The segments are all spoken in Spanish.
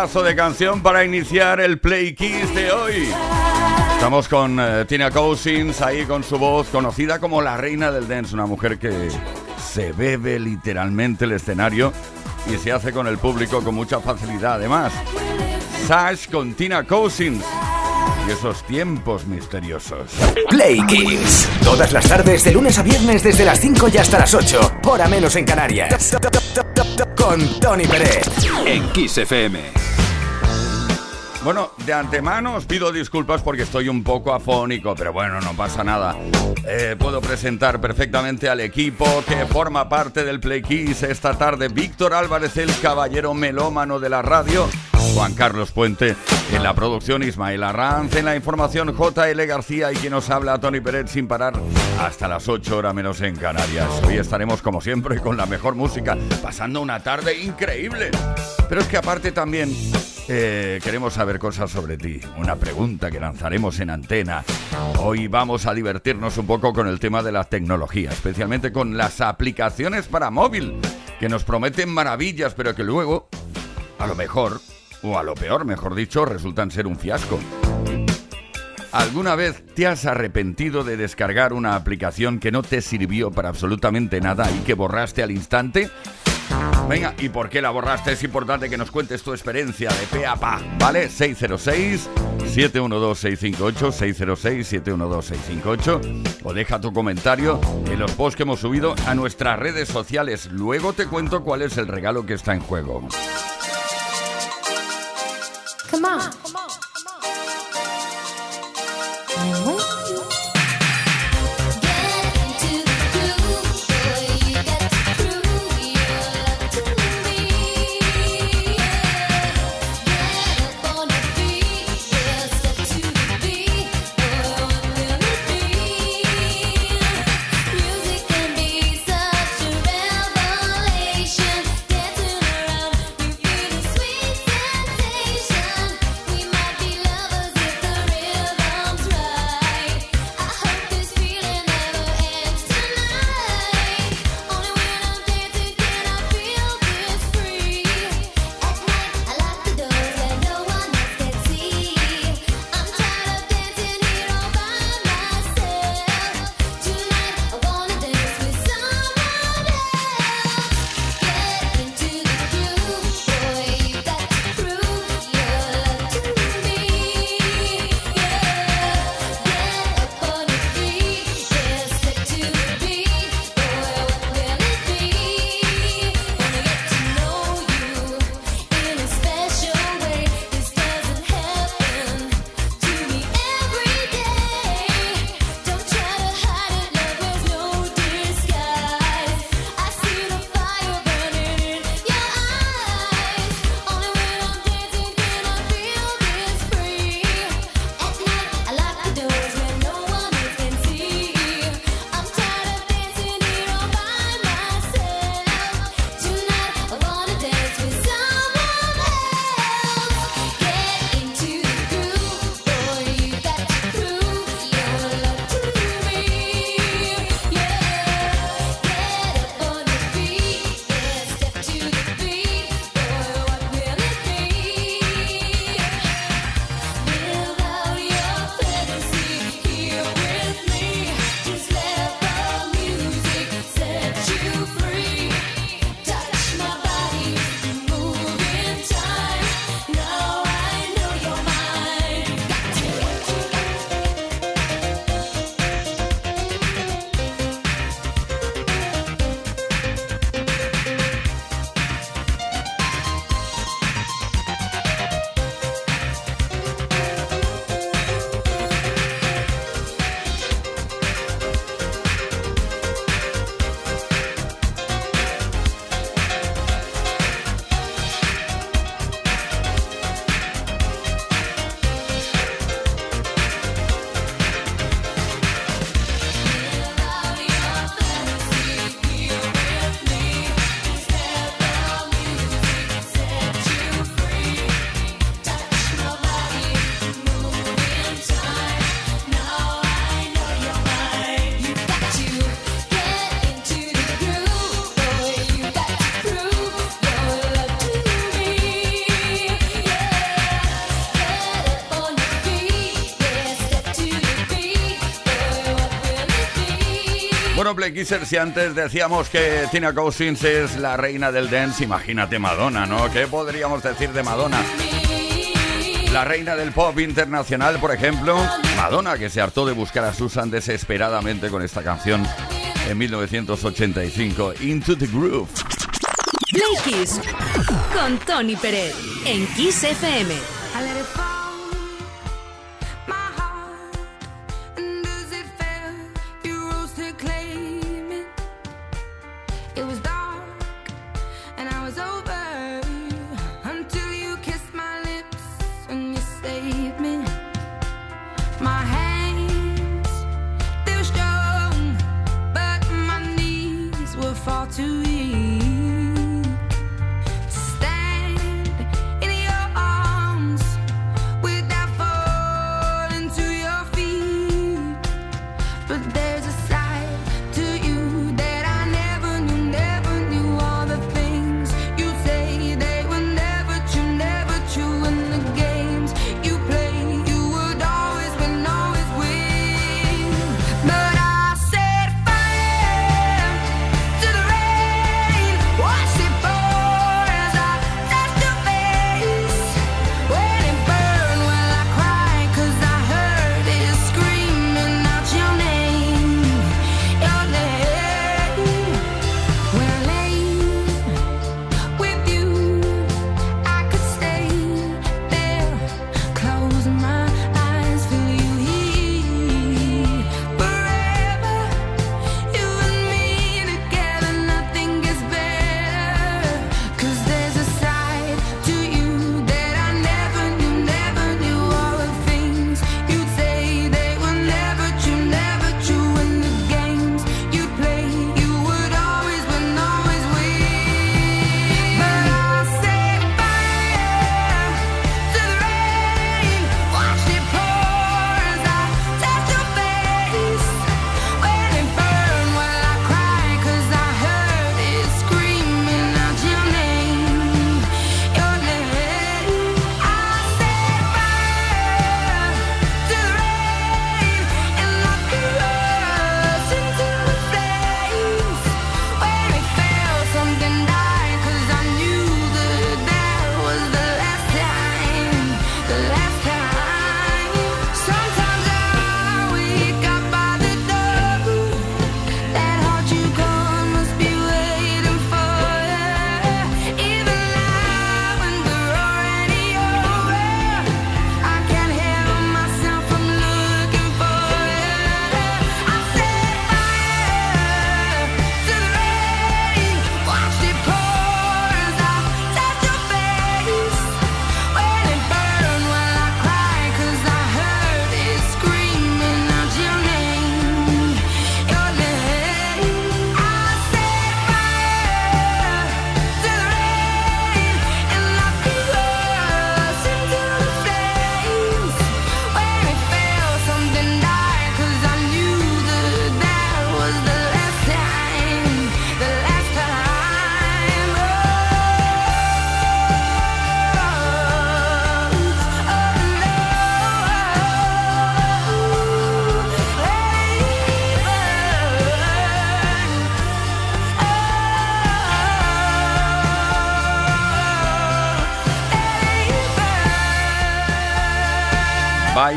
De canción para iniciar el Play Kiss de hoy. Estamos con eh, Tina Cousins ahí con su voz conocida como la reina del dance, una mujer que se bebe literalmente el escenario y se hace con el público con mucha facilidad. Además, Sash con Tina Cousins y esos tiempos misteriosos. Play Kiss. Todas las tardes, de lunes a viernes, desde las 5 y hasta las 8. Hora menos en Canarias. Con Tony Pérez. En Kiss FM. Bueno, de antemano os pido disculpas porque estoy un poco afónico, pero bueno, no pasa nada. Eh, puedo presentar perfectamente al equipo que forma parte del Play Kiss esta tarde. Víctor Álvarez, el caballero melómano de la radio. Juan Carlos Puente en la producción, Ismael Arranz en la información, JL García y quien nos habla, Tony Pérez, sin parar hasta las 8 horas menos en Canarias. Hoy estaremos como siempre con la mejor música, pasando una tarde increíble. Pero es que aparte también eh, queremos saber cosas sobre ti. Una pregunta que lanzaremos en antena. Hoy vamos a divertirnos un poco con el tema de la tecnología, especialmente con las aplicaciones para móvil, que nos prometen maravillas, pero que luego, a lo mejor, o a lo peor, mejor dicho, resultan ser un fiasco. ¿Alguna vez te has arrepentido de descargar una aplicación que no te sirvió para absolutamente nada y que borraste al instante? Venga, ¿y por qué la borraste? Es importante que nos cuentes tu experiencia de pe a pa, ¿vale? 606-712-658, 606-712-658 o deja tu comentario en los posts que hemos subido a nuestras redes sociales. Luego te cuento cuál es el regalo que está en juego. Come on. Si antes decíamos que Tina Cousins es la reina del dance, imagínate Madonna, ¿no? ¿Qué podríamos decir de Madonna? La reina del pop internacional, por ejemplo, Madonna, que se hartó de buscar a Susan desesperadamente con esta canción en 1985, Into the Groove. Play con Tony Pérez en Kiss FM.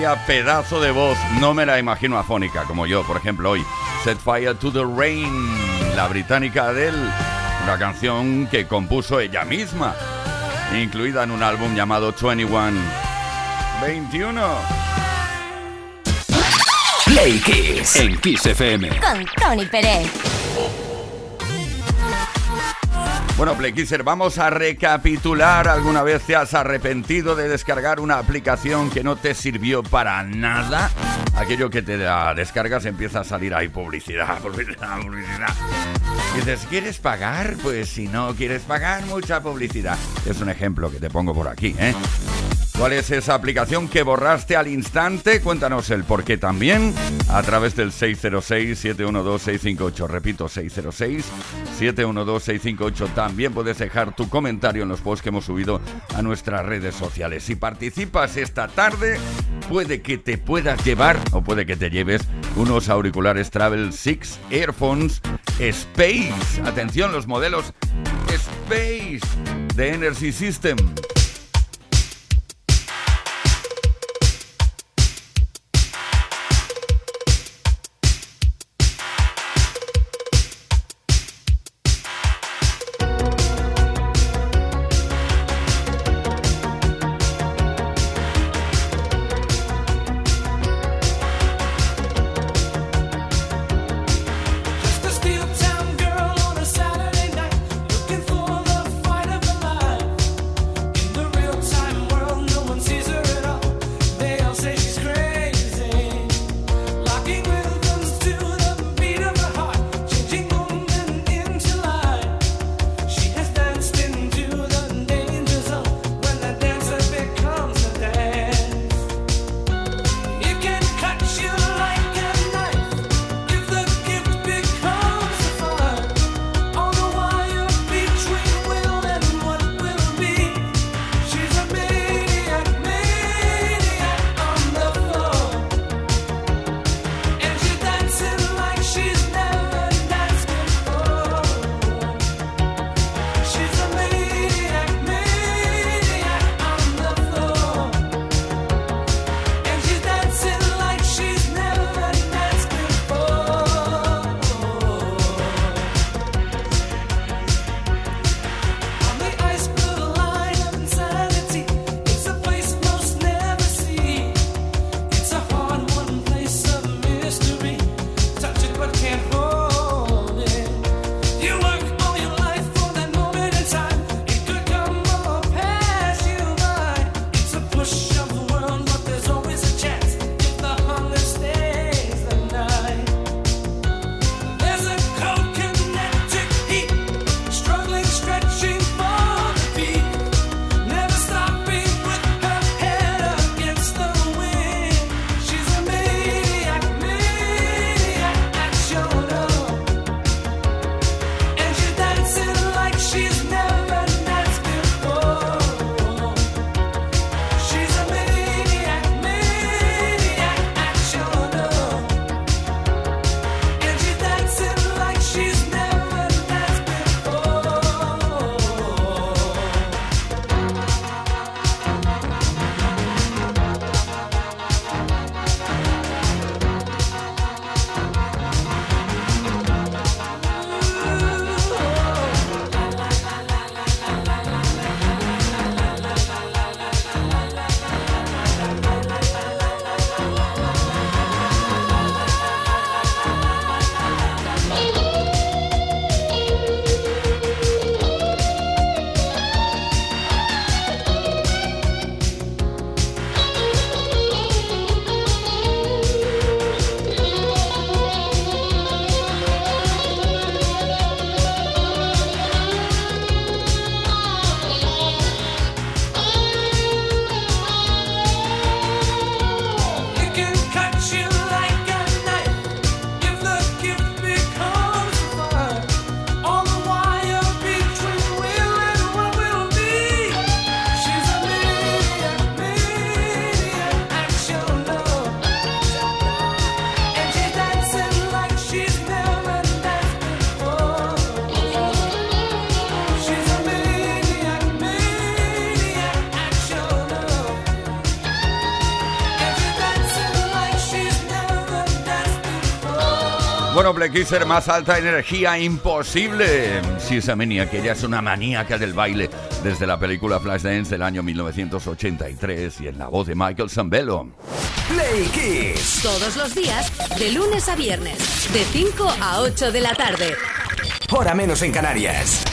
Vaya pedazo de voz, no me la imagino afónica como yo, por ejemplo hoy. Set Fire to the Rain, la británica Adele, una canción que compuso ella misma, incluida en un álbum llamado 21. 21. Play Kiss en Kiss FM. Con Tony Pérez. Bueno, Playkisser, vamos a recapitular. ¿Alguna vez te has arrepentido de descargar una aplicación que no te sirvió para nada? Aquello que te da descargas empieza a salir ahí publicidad, publicidad, publicidad. Y dices, ¿quieres pagar? Pues si no quieres pagar, mucha publicidad. Es un ejemplo que te pongo por aquí, ¿eh? ¿Cuál es esa aplicación que borraste al instante? Cuéntanos el por qué también a través del 606-712-658. Repito, 606-712-658. También puedes dejar tu comentario en los posts que hemos subido a nuestras redes sociales. Si participas esta tarde, puede que te puedas llevar o puede que te lleves unos auriculares Travel 6 Earphones Space. Atención, los modelos Space de Energy System. Bueno, Blackisser, más alta energía imposible. Sí, esa manía, que ella es una maníaca del baile desde la película Flashdance del año 1983 y en la voz de Michael Zambello. Play Kiss. Todos los días, de lunes a viernes, de 5 a 8 de la tarde. Hora menos en Canarias.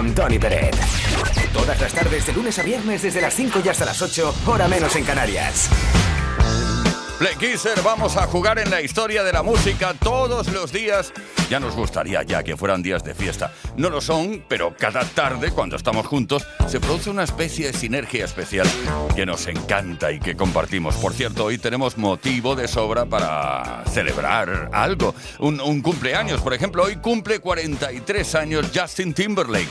Con Tony Peret. Todas las tardes, de lunes a viernes, desde las 5 y hasta las 8, hora menos en Canarias. Play vamos a jugar en la historia de la música todos los días ya nos gustaría ya que fueran días de fiesta. No lo son, pero cada tarde, cuando estamos juntos, se produce una especie de sinergia especial que nos encanta y que compartimos. Por cierto, hoy tenemos motivo de sobra para celebrar algo. Un, cumpleaños, por ejemplo, hoy cumple 43 años Justin Timberlake.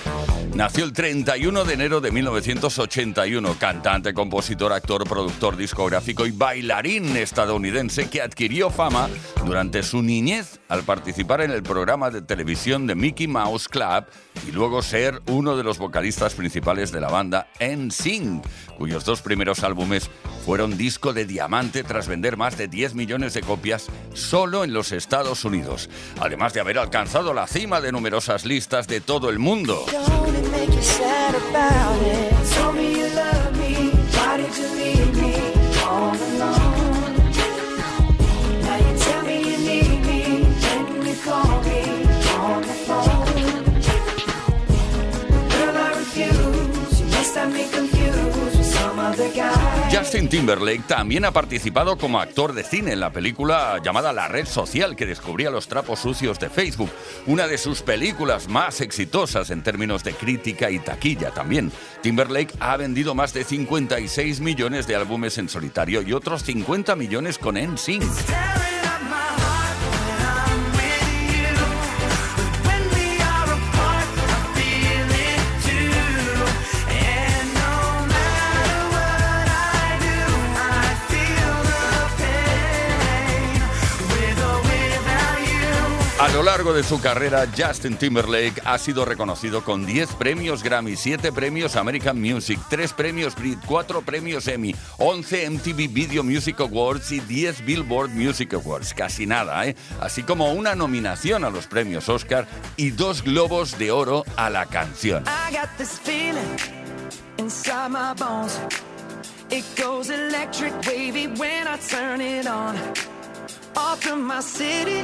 Nació el 31 de enero de 1981, cantante, compositor, actor, productor discográfico y bailarín estadounidense que adquirió fama durante su niñez al participar en el programa de televisión de Mickey Mouse Club y luego ser uno de los vocalistas principales de la banda NSYNC, cuyos dos primeros álbumes fueron disco de diamante tras vender más de 10 millones de copias solo en los Estados Unidos, además de haber alcanzado la cima de numerosas listas de todo el mundo. Timberlake también ha participado como actor de cine en la película llamada La Red Social que descubría los trapos sucios de Facebook, una de sus películas más exitosas en términos de crítica y taquilla también. Timberlake ha vendido más de 56 millones de álbumes en solitario y otros 50 millones con NSYNC. Lo largo de su carrera, Justin Timberlake ha sido reconocido con 10 premios Grammy, 7 premios American Music, 3 premios Brit, 4 premios Emmy, 11 MTV Video Music Awards y 10 Billboard Music Awards. Casi nada, ¿eh? Así como una nominación a los premios Oscar y dos globos de oro a la canción. It goes electric wavy when I turn it on. Off from my city.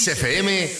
En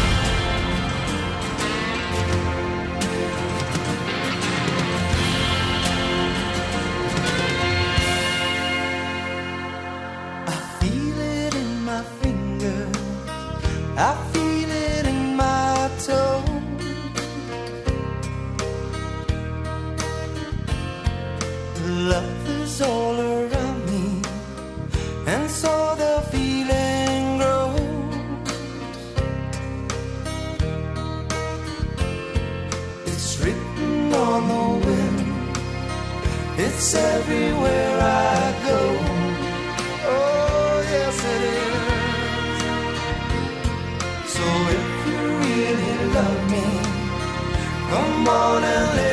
It's everywhere I go. Oh, yes, it is. So if you really love me, come on and live.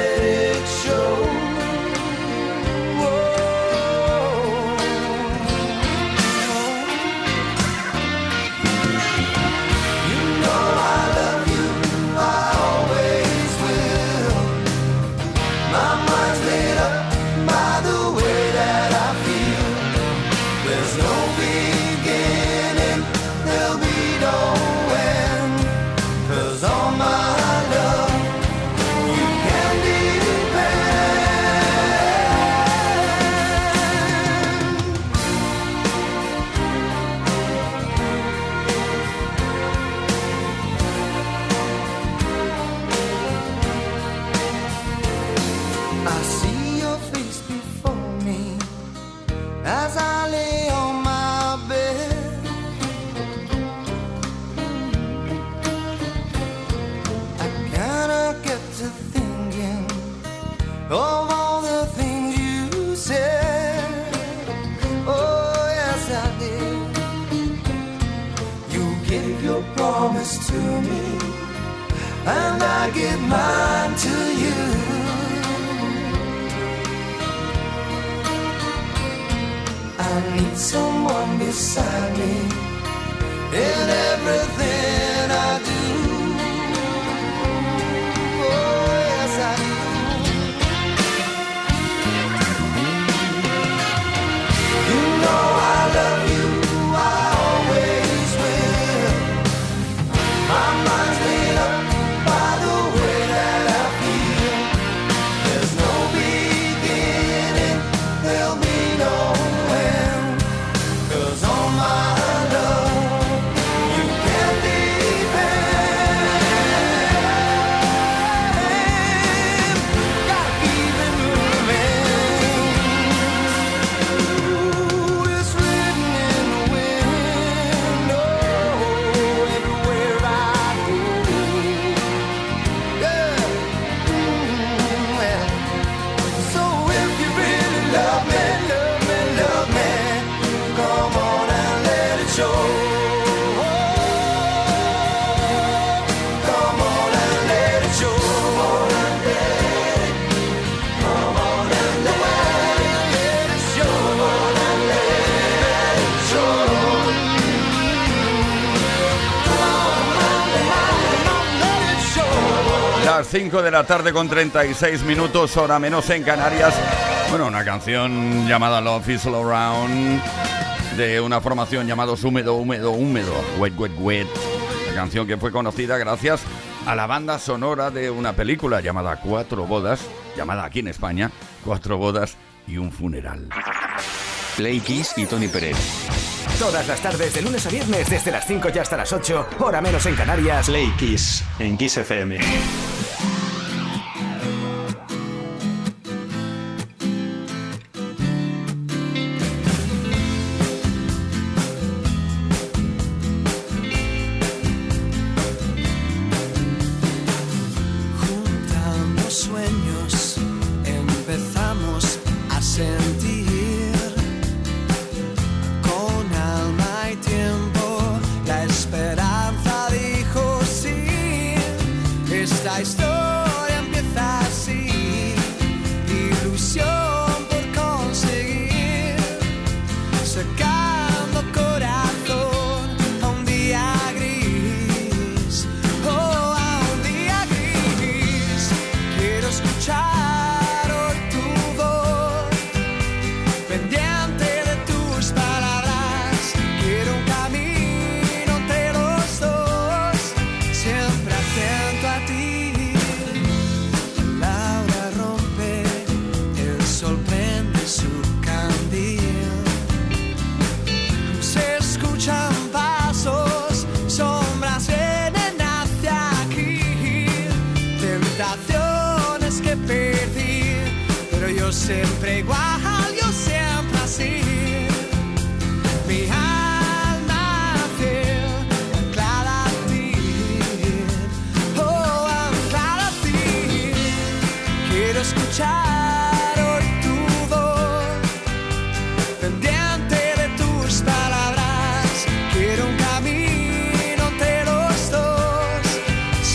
5 de la tarde con 36 minutos, hora menos en Canarias. Bueno, una canción llamada Love is All Around de una formación llamados Húmedo, Húmedo, Húmedo, Wet, Wet, Wet. La canción que fue conocida gracias a la banda sonora de una película llamada Cuatro Bodas, llamada aquí en España Cuatro Bodas y un Funeral. Play Kiss y Tony Pérez. Todas las tardes, de lunes a viernes, desde las 5 y hasta las 8, hora menos en Canarias. Play Kiss, en Kiss FM.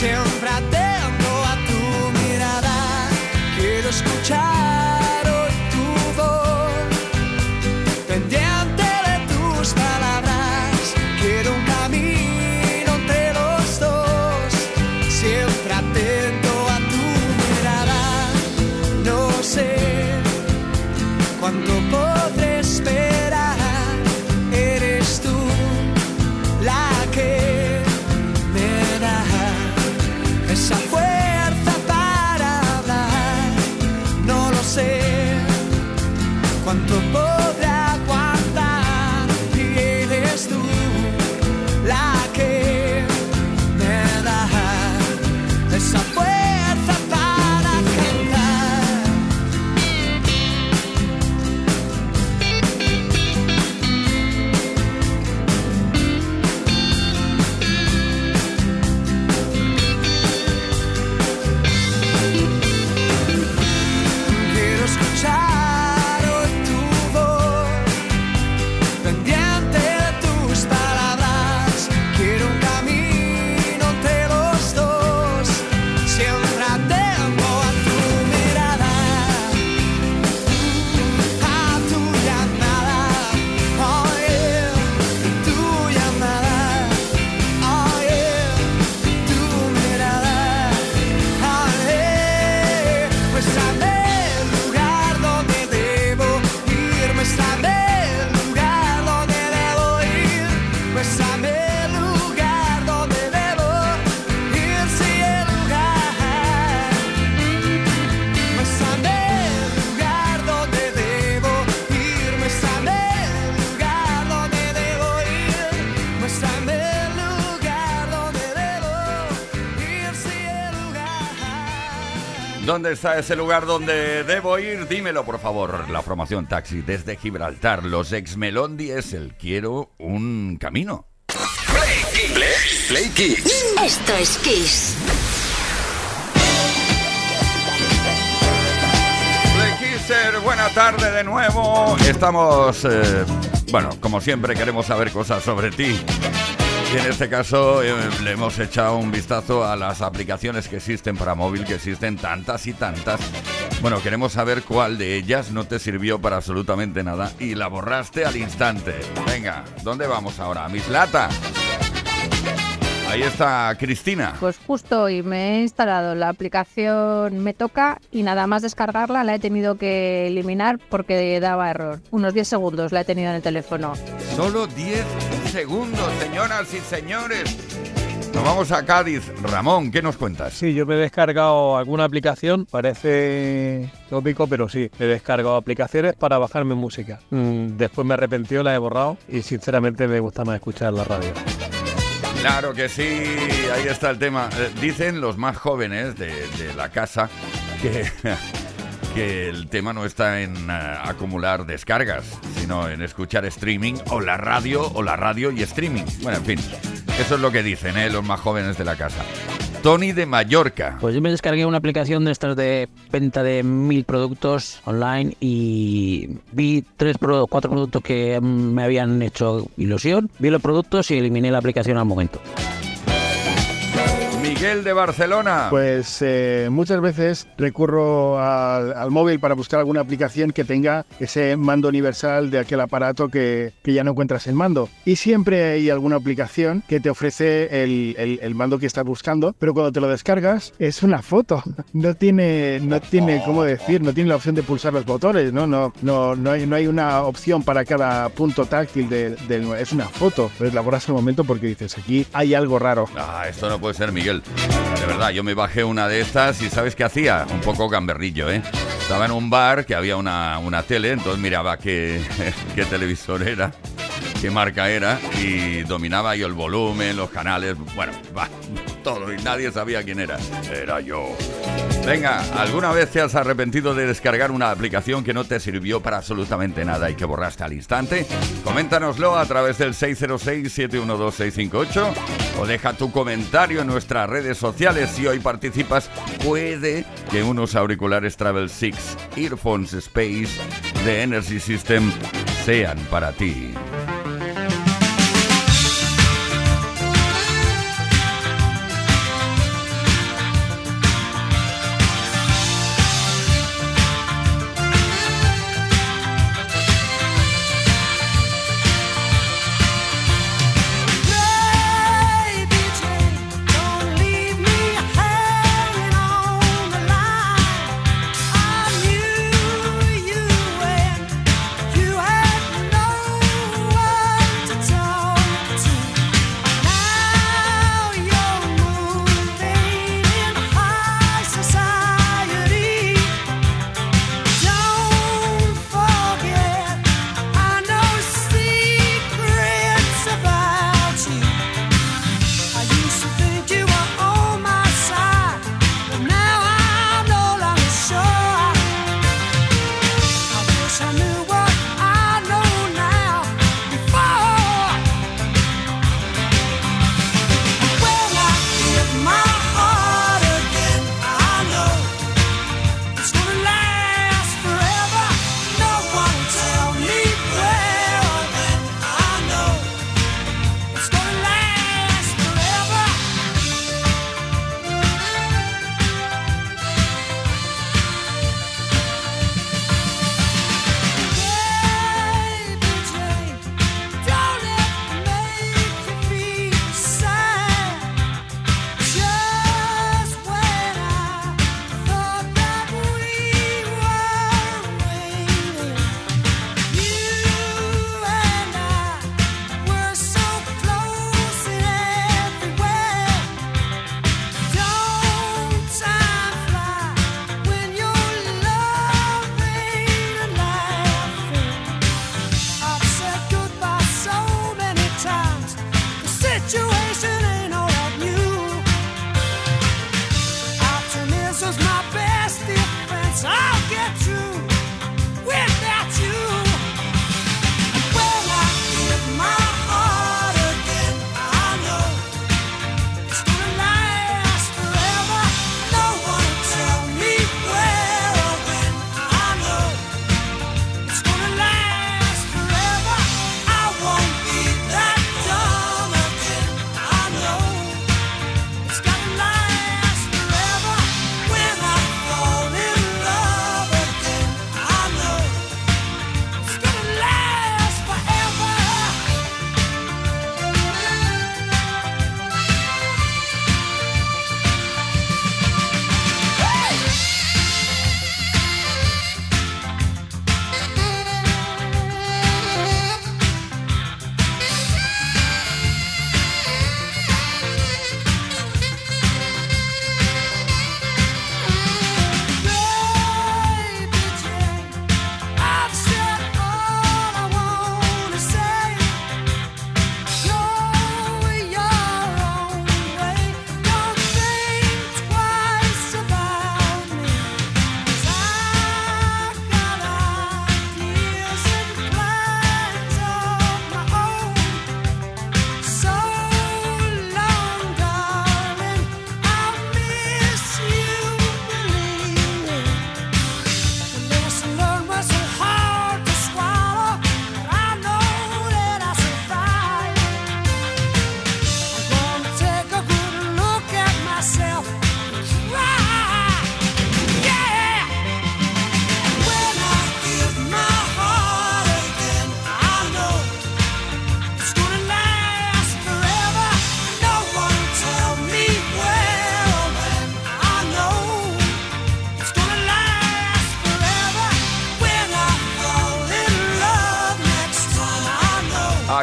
Yeah. ¿Dónde está ese lugar donde debo ir? Dímelo, por favor. La formación taxi desde Gibraltar, los ex Melón el Quiero un camino. Play, Play, Play Kids. Esto es Kiss. Play Kisser, buena tarde de nuevo. Estamos, eh, bueno, como siempre queremos saber cosas sobre ti. Y en este caso eh, le hemos echado un vistazo a las aplicaciones que existen para móvil, que existen tantas y tantas. Bueno, queremos saber cuál de ellas no te sirvió para absolutamente nada y la borraste al instante. Venga, ¿dónde vamos ahora? Mislata. Ahí está Cristina. Pues justo hoy me he instalado la aplicación Me Toca y nada más descargarla la he tenido que eliminar porque daba error. Unos 10 segundos la he tenido en el teléfono. Solo 10 segundos, señoras y señores. Nos vamos a Cádiz. Ramón, ¿qué nos cuentas? Sí, yo me he descargado alguna aplicación, parece tópico, pero sí, he descargado aplicaciones para bajarme música. Mm, después me arrepentió, la he borrado y sinceramente me gusta más escuchar la radio. Claro que sí, ahí está el tema. Eh, Dicen los más jóvenes de, la casa que, que el tema no está en eh, acumular descargas, sino en escuchar streaming o la radio o la radio y streaming. Bueno, en fin, eso es lo que dicen ¿eh? los más jóvenes de la casa. Tony de Mallorca. Pues yo me descargué una aplicación de estas de venta de mil productos online y vi tres pro- cuatro productos que me habían hecho ilusión, vi los productos y eliminé la aplicación al momento. Miguel de Barcelona. Pues eh, muchas veces recurro al, al móvil para buscar alguna aplicación que tenga ese mando universal de aquel aparato que, que ya no encuentras el mando. Y siempre hay alguna aplicación que te ofrece el, el- el mando que estás buscando, pero cuando te lo descargas es una foto. No tiene, no tiene, ¿cómo decir? No tiene la opción de pulsar los botones, ¿no? No, no, no, hay, no hay una opción para cada punto táctil del... del- es una foto. Pues la borras al momento porque dices, aquí hay algo raro. Ah, esto no puede ser, Miguel. De verdad, yo me bajé una de estas y ¿sabes qué hacía? Un poco gamberrillo, ¿eh? Estaba en un bar que había una, una tele, entonces miraba qué, qué televisor era, qué marca era y dominaba yo el volumen, los canales, bueno, va, todo y nadie sabía quién era. Era yo. Venga, ¿alguna vez te has arrepentido de descargar una aplicación que no te sirvió para absolutamente nada y que borraste al instante? Coméntanoslo a través del 606-712-658 o deja tu comentario en nuestras redes sociales. Si hoy participas, puede que unos auriculares Travel 6 Earphones Space de Energy System sean para ti.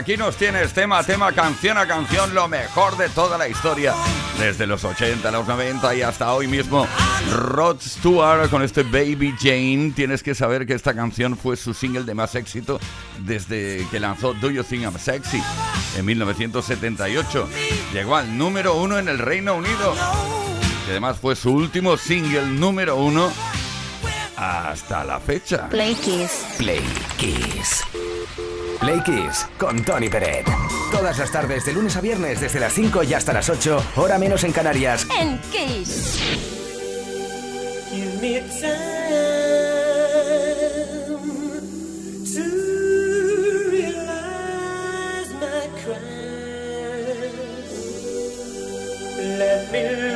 Aquí nos tienes tema a tema, canción a canción, lo mejor de toda la historia. Desde los 80, los 90 y hasta hoy mismo. Rod Stewart con este Baby Jane. Tienes que saber que esta canción fue su single de más éxito desde que lanzó Do You Think I'm Sexy en 1978. Llegó al número uno en el Reino Unido. Que además fue su último single número uno hasta la fecha. Play Kiss. Play Kiss. Play Kiss con Tony Peret. Todas las tardes, de lunes a viernes, desde las 5 y hasta las 8, hora menos en Canarias. En Kiss. Give me time to realize my crime. Let me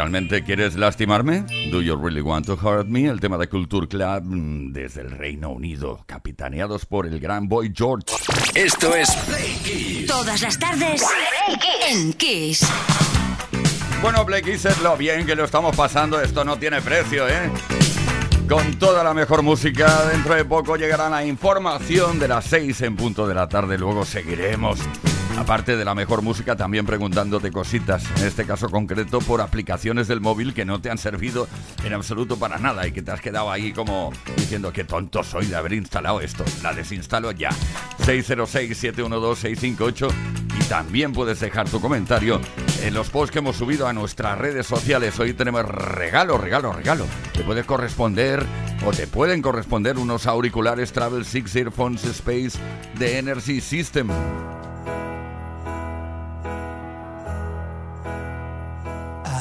¿Realmente quieres lastimarme? Do you really want to hurt me? El tema de Culture Club mm, desde el Reino Unido, capitaneados por el gran Boy George. Esto es Play Kiss. Todas las tardes en Kiss. Bueno, Play Kiss es lo bien que lo estamos pasando, esto no tiene precio, ¿eh? Con toda la mejor música, dentro de poco llegará la información de las 6 en punto de la tarde, luego seguiremos Aparte de la mejor música, también preguntándote cositas, en este caso concreto por aplicaciones del móvil que no te han servido en absoluto para nada y que te has quedado ahí como diciendo que tonto soy de haber instalado esto. La desinstalo ya. 606-712-658 y también puedes dejar tu comentario en los posts que hemos subido a nuestras redes sociales. Hoy tenemos regalo, regalo, regalo. Te puede corresponder o te pueden corresponder unos auriculares Travel 6 Earphones Space de Energy System.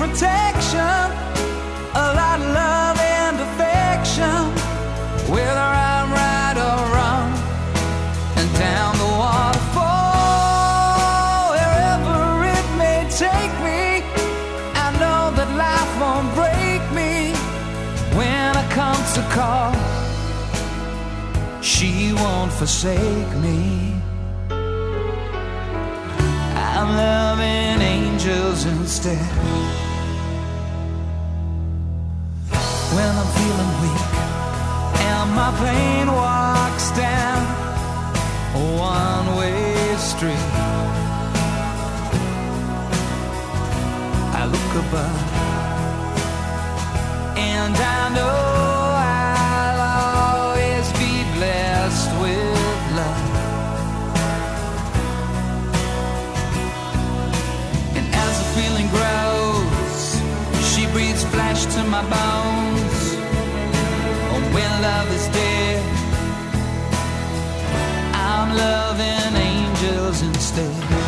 protection, a lot of love and affection, whether I'm right or wrong, and down the waterfall, wherever it may take me, I know that life won't break me when I come to call. She won't forsake me. I'm loving angels instead. My plane walks down a one way street, I look above and I know stay.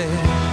dead